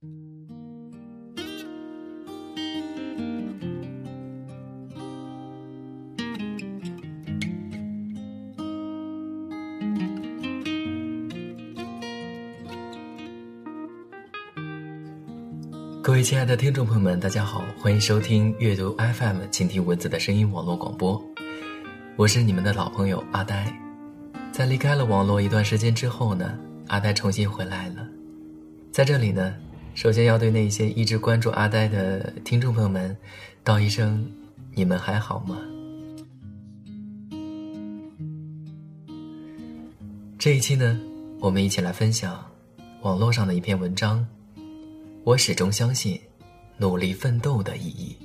各位亲爱的听众朋友们，大家好，欢迎收听阅读 FM，倾听文字的声音网络广播。我是你们的老朋友阿呆。在离开了网络一段时间之后呢，阿呆重新回来了。在这里呢，首先要对那些一直关注阿呆的听众朋友们道一声：你们还好吗？这一期呢，我们一起来分享网络上的一篇文章。我始终相信，努力奋斗的意义。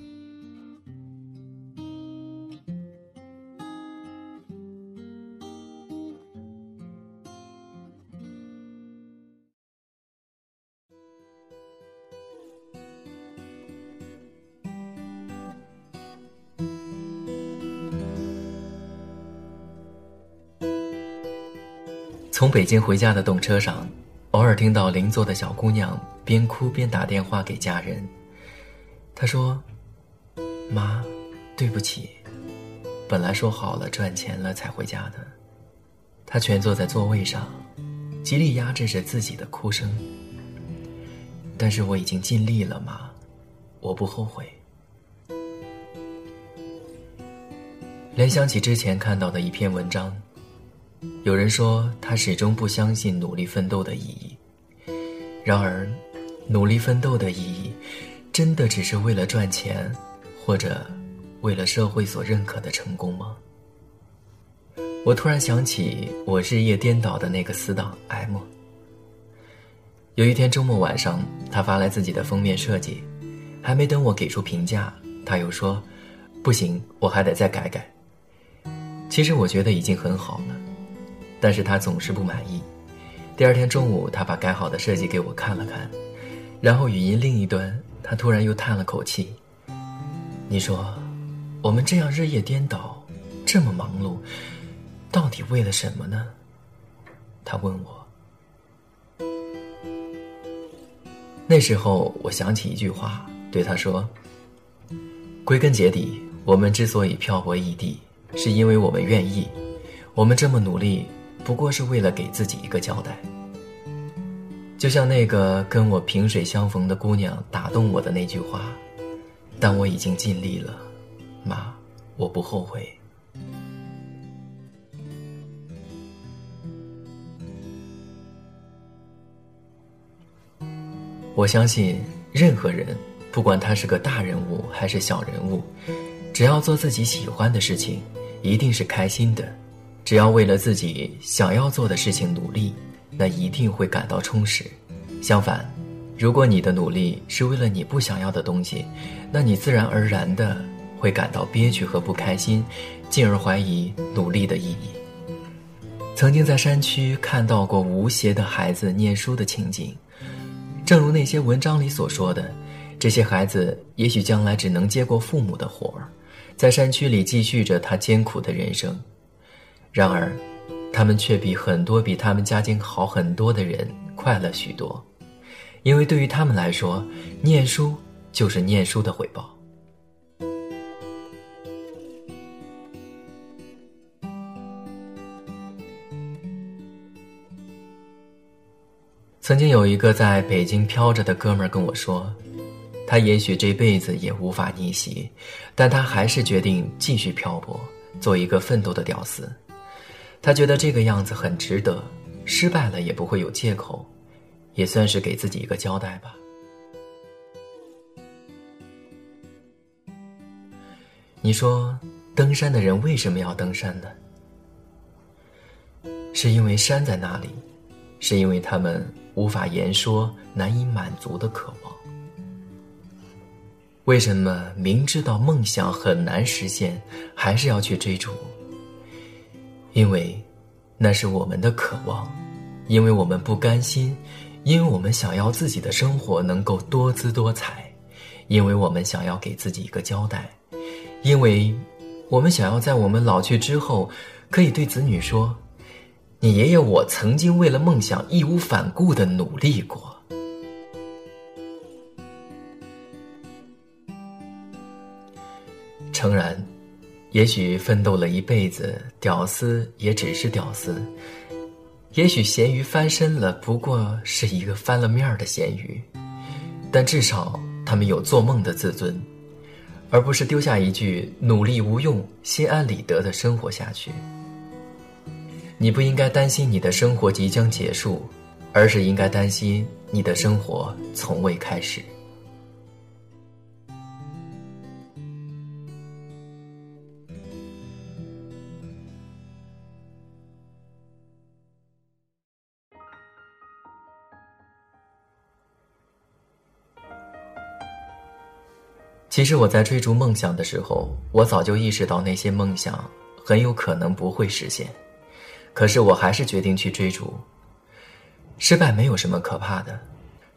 从北京回家的动车上。偶尔听到邻座的小姑娘边哭边打电话给家人，她说：“妈，对不起，本来说好了赚钱了才回家的。”她蜷坐在座位上，极力压制着自己的哭声。但是我已经尽力了，妈，我不后悔。联想起之前看到的一篇文章。有人说他始终不相信努力奋斗的意义。然而，努力奋斗的意义，真的只是为了赚钱，或者为了社会所认可的成功吗？我突然想起我日夜颠倒的那个死党 M。有一天周末晚上，他发来自己的封面设计，还没等我给出评价，他又说：“不行，我还得再改改。”其实我觉得已经很好了。但是他总是不满意。第二天中午，他把改好的设计给我看了看，然后语音另一端，他突然又叹了口气：“你说，我们这样日夜颠倒，这么忙碌，到底为了什么呢？”他问我。那时候，我想起一句话，对他说：“归根结底，我们之所以漂泊异地，是因为我们愿意，我们这么努力。”不过是为了给自己一个交代，就像那个跟我萍水相逢的姑娘打动我的那句话：“但我已经尽力了，妈，我不后悔。”我相信任何人，不管他是个大人物还是小人物，只要做自己喜欢的事情，一定是开心的。只要为了自己想要做的事情努力，那一定会感到充实。相反，如果你的努力是为了你不想要的东西，那你自然而然的会感到憋屈和不开心，进而怀疑努力的意义。曾经在山区看到过无邪的孩子念书的情景，正如那些文章里所说的，这些孩子也许将来只能接过父母的活儿，在山区里继续着他艰苦的人生。然而，他们却比很多比他们家境好很多的人快乐许多，因为对于他们来说，念书就是念书的回报。曾经有一个在北京飘着的哥们儿跟我说，他也许这辈子也无法逆袭，但他还是决定继续漂泊，做一个奋斗的屌丝。他觉得这个样子很值得，失败了也不会有借口，也算是给自己一个交代吧。你说，登山的人为什么要登山呢？是因为山在那里，是因为他们无法言说、难以满足的渴望。为什么明知道梦想很难实现，还是要去追逐？因为那是我们的渴望因为我们不甘心因为我们想要自己的生活能够多姿多彩因为我们想要给自己一个交代因为我们想要在我们老去之后可以对子女说你爷爷我曾经为了梦想义无反顾的努力过。诚然也许奋斗了一辈子，屌丝也只是屌丝；也许咸鱼翻身了，不过是一个翻了面的咸鱼。但至少他们有做梦的自尊，而不是丢下一句“努力无用，心安理得”的生活下去。你不应该担心你的生活即将结束，而是应该担心你的生活从未开始。其实我在追逐梦想的时候，我早就意识到那些梦想很有可能不会实现，可是我还是决定去追逐。失败没有什么可怕的，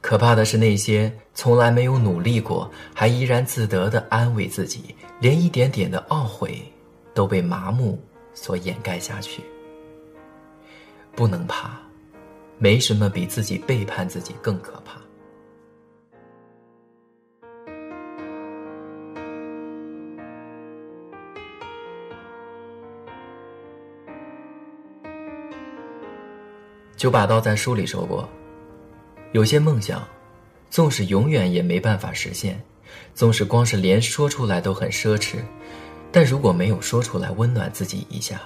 可怕的是那些从来没有努力过，还怡然自得的安慰自己，连一点点的懊悔都被麻木所掩盖下去。不能怕，没什么比自己背叛自己更可怕。九把刀在书里说过，有些梦想，纵使永远也没办法实现，纵使光是连说出来都很奢侈，但如果没有说出来温暖自己一下，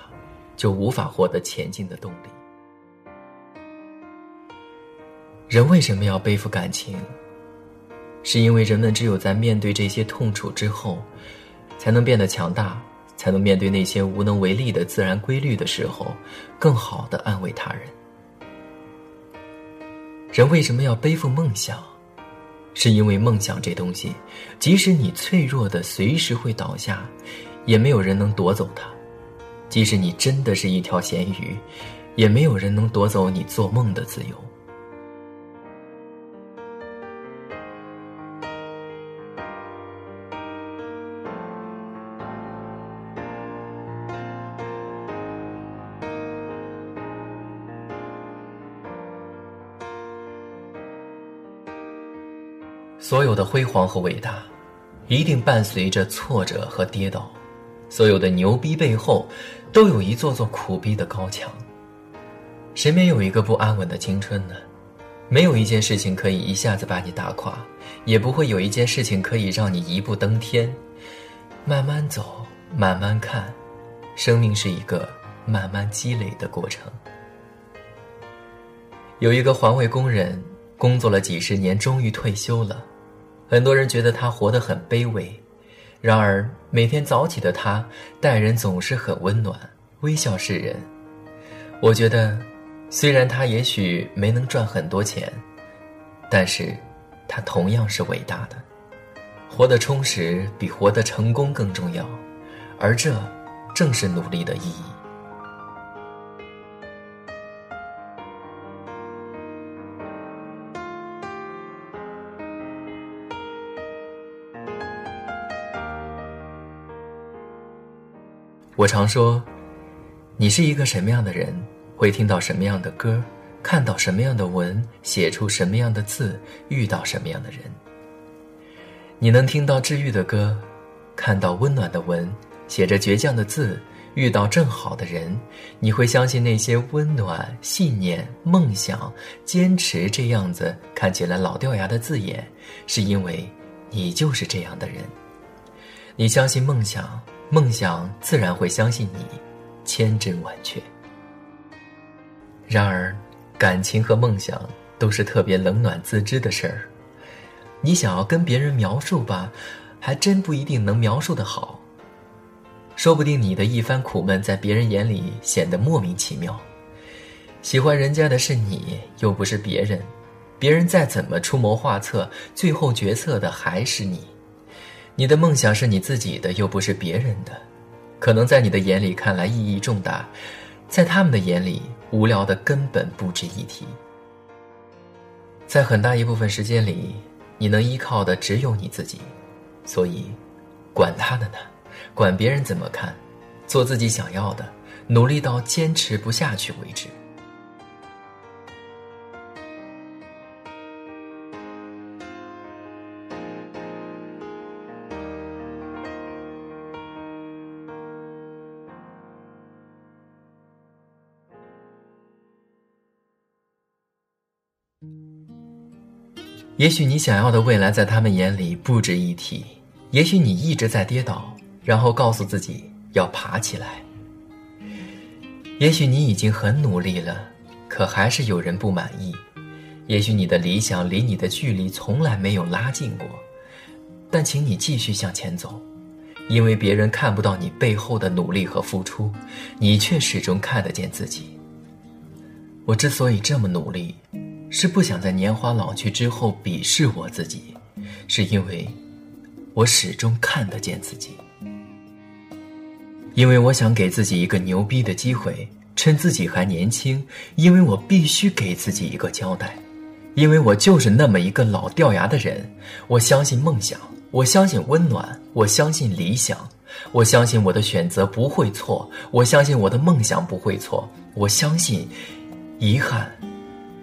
就无法获得前进的动力。人为什么要背负感情？是因为人们只有在面对这些痛楚之后，才能变得强大，才能面对那些无能为力的自然规律的时候，更好的安慰他人。人为什么要背负梦想？是因为梦想这东西，即使你脆弱的随时会倒下，也没有人能夺走它；即使你真的是一条咸鱼，也没有人能夺走你做梦的自由。所有的辉煌和伟大，一定伴随着挫折和跌倒；所有的牛逼背后，都有一座座苦逼的高墙。谁没有一个不安稳的青春呢？没有一件事情可以一下子把你打垮，也不会有一件事情可以让你一步登天。慢慢走，慢慢看，生命是一个慢慢积累的过程。有一个环卫工人，工作了几十年，终于退休了。很多人觉得他活得很卑微，然而每天早起的他待人总是很温暖，微笑示人。我觉得，虽然他也许没能赚很多钱，但是，他同样是伟大的。活得充实比活得成功更重要，而这正是努力的意义。我常说，你是一个什么样的人，会听到什么样的歌，看到什么样的文，写出什么样的字，遇到什么样的人。你能听到治愈的歌，看到温暖的文，写着倔强的字，遇到正好的人，你会相信那些温暖、信念、梦想、坚持这样子看起来老掉牙的字眼，是因为你就是这样的人。你相信梦想。梦想自然会相信你，千真万确。然而，感情和梦想都是特别冷暖自知的事儿。你想要跟别人描述吧，还真不一定能描述的好。说不定你的一番苦闷，在别人眼里显得莫名其妙。喜欢人家的是你，又不是别人。别人再怎么出谋划策，最后决策的还是你。你的梦想是你自己的，又不是别人的，可能在你的眼里看来意义重大，在他们的眼里无聊的根本不值一提。在很大一部分时间里，你能依靠的只有你自己，所以，管他的呢，管别人怎么看，做自己想要的，努力到坚持不下去为止。也许你想要的未来在他们眼里不值一提，也许你一直在跌倒，然后告诉自己要爬起来。也许你已经很努力了，可还是有人不满意。也许你的理想离你的距离从来没有拉近过，但请你继续向前走，因为别人看不到你背后的努力和付出，你却始终看得见自己。我之所以这么努力，是不想在年华老去之后鄙视我自己，是因为，我始终看得见自己。因为我想给自己一个牛逼的机会，趁自己还年轻，因为我必须给自己一个交代。因为我就是那么一个老掉牙的人，我相信梦想，我相信温暖，我相信理想，我相信我的选择不会错，我相信我的梦想不会错，我相信，遗憾，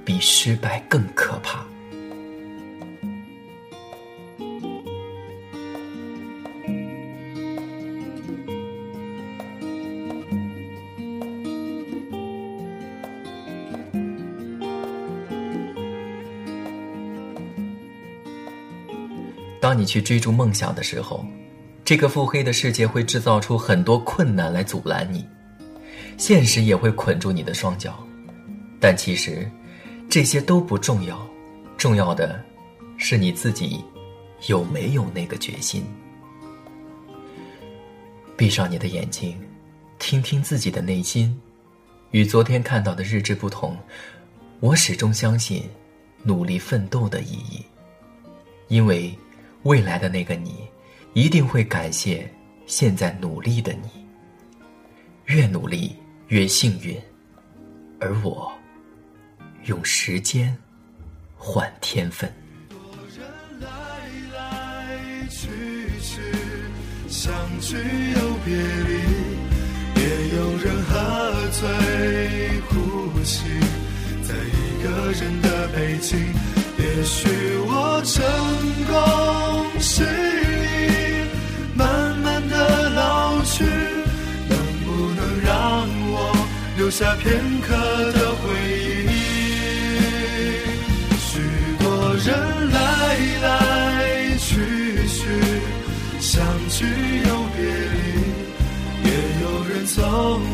比失败更可怕。当你去追逐梦想的时候，这个腹黑的世界会制造出很多困难来阻拦你，现实也会捆住你的双脚。但其实，这些都不重要，重要的是你自己有没有那个决心。闭上你的眼睛，听听自己的内心。与昨天看到的日志不同，我始终相信努力奋斗的意义，因为。未来的那个你，一定会感谢现在努力的你。越努力越幸运，而我用时间换天分。多人来来去去，相聚又别离，也有人喝醉呼吸，在一个人的北京。也许我成功失意，慢慢的老去，能不能让我留下片刻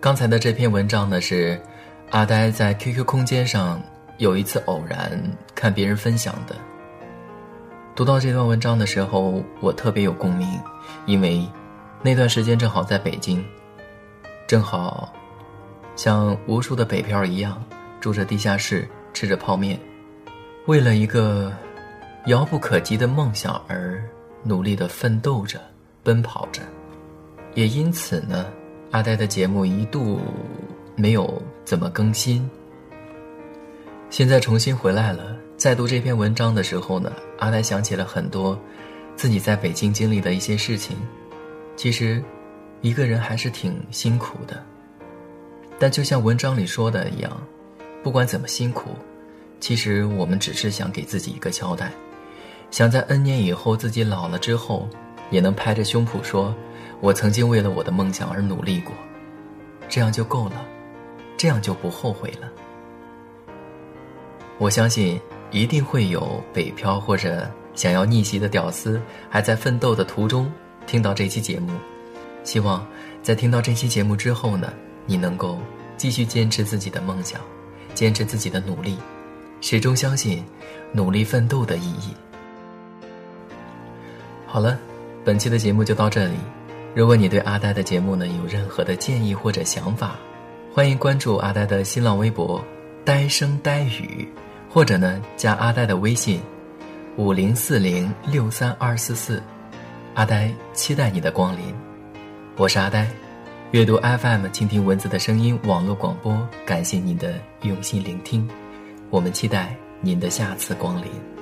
刚才的这篇文章呢是。阿呆在 QQ 空间上有一次偶然看别人分享的，读到这段文章的时候，我特别有共鸣，因为那段时间正好在北京，正好像无数的北漂一样，住着地下室，吃着泡面，为了一个遥不可及的梦想而努力的奋斗着、奔跑着，也因此呢，阿呆的节目一度。没有怎么更新。现在重新回来了，在读这篇文章的时候呢，阿呆想起了很多自己在北京经历的一些事情。其实，一个人还是挺辛苦的。但就像文章里说的一样，不管怎么辛苦，其实我们只是想给自己一个交代，想在 N 年以后自己老了之后，也能拍着胸脯说：“我曾经为了我的梦想而努力过。”这样就够了。这样就不后悔了。我相信一定会有北漂或者想要逆袭的屌丝，还在奋斗的途中听到这期节目。希望在听到这期节目之后呢，你能够继续坚持自己的梦想，坚持自己的努力，始终相信努力奋斗的意义。好了，本期的节目就到这里。如果你对阿呆的节目呢有任何的建议或者想法，欢迎关注阿呆的新浪微博“呆声呆语”，或者呢加阿呆的微信“五零四零六三二四四”。阿呆期待你的光临，我是阿呆，阅读 FM，倾听文字的声音，网络广播，感谢您的用心聆听，我们期待您的下次光临。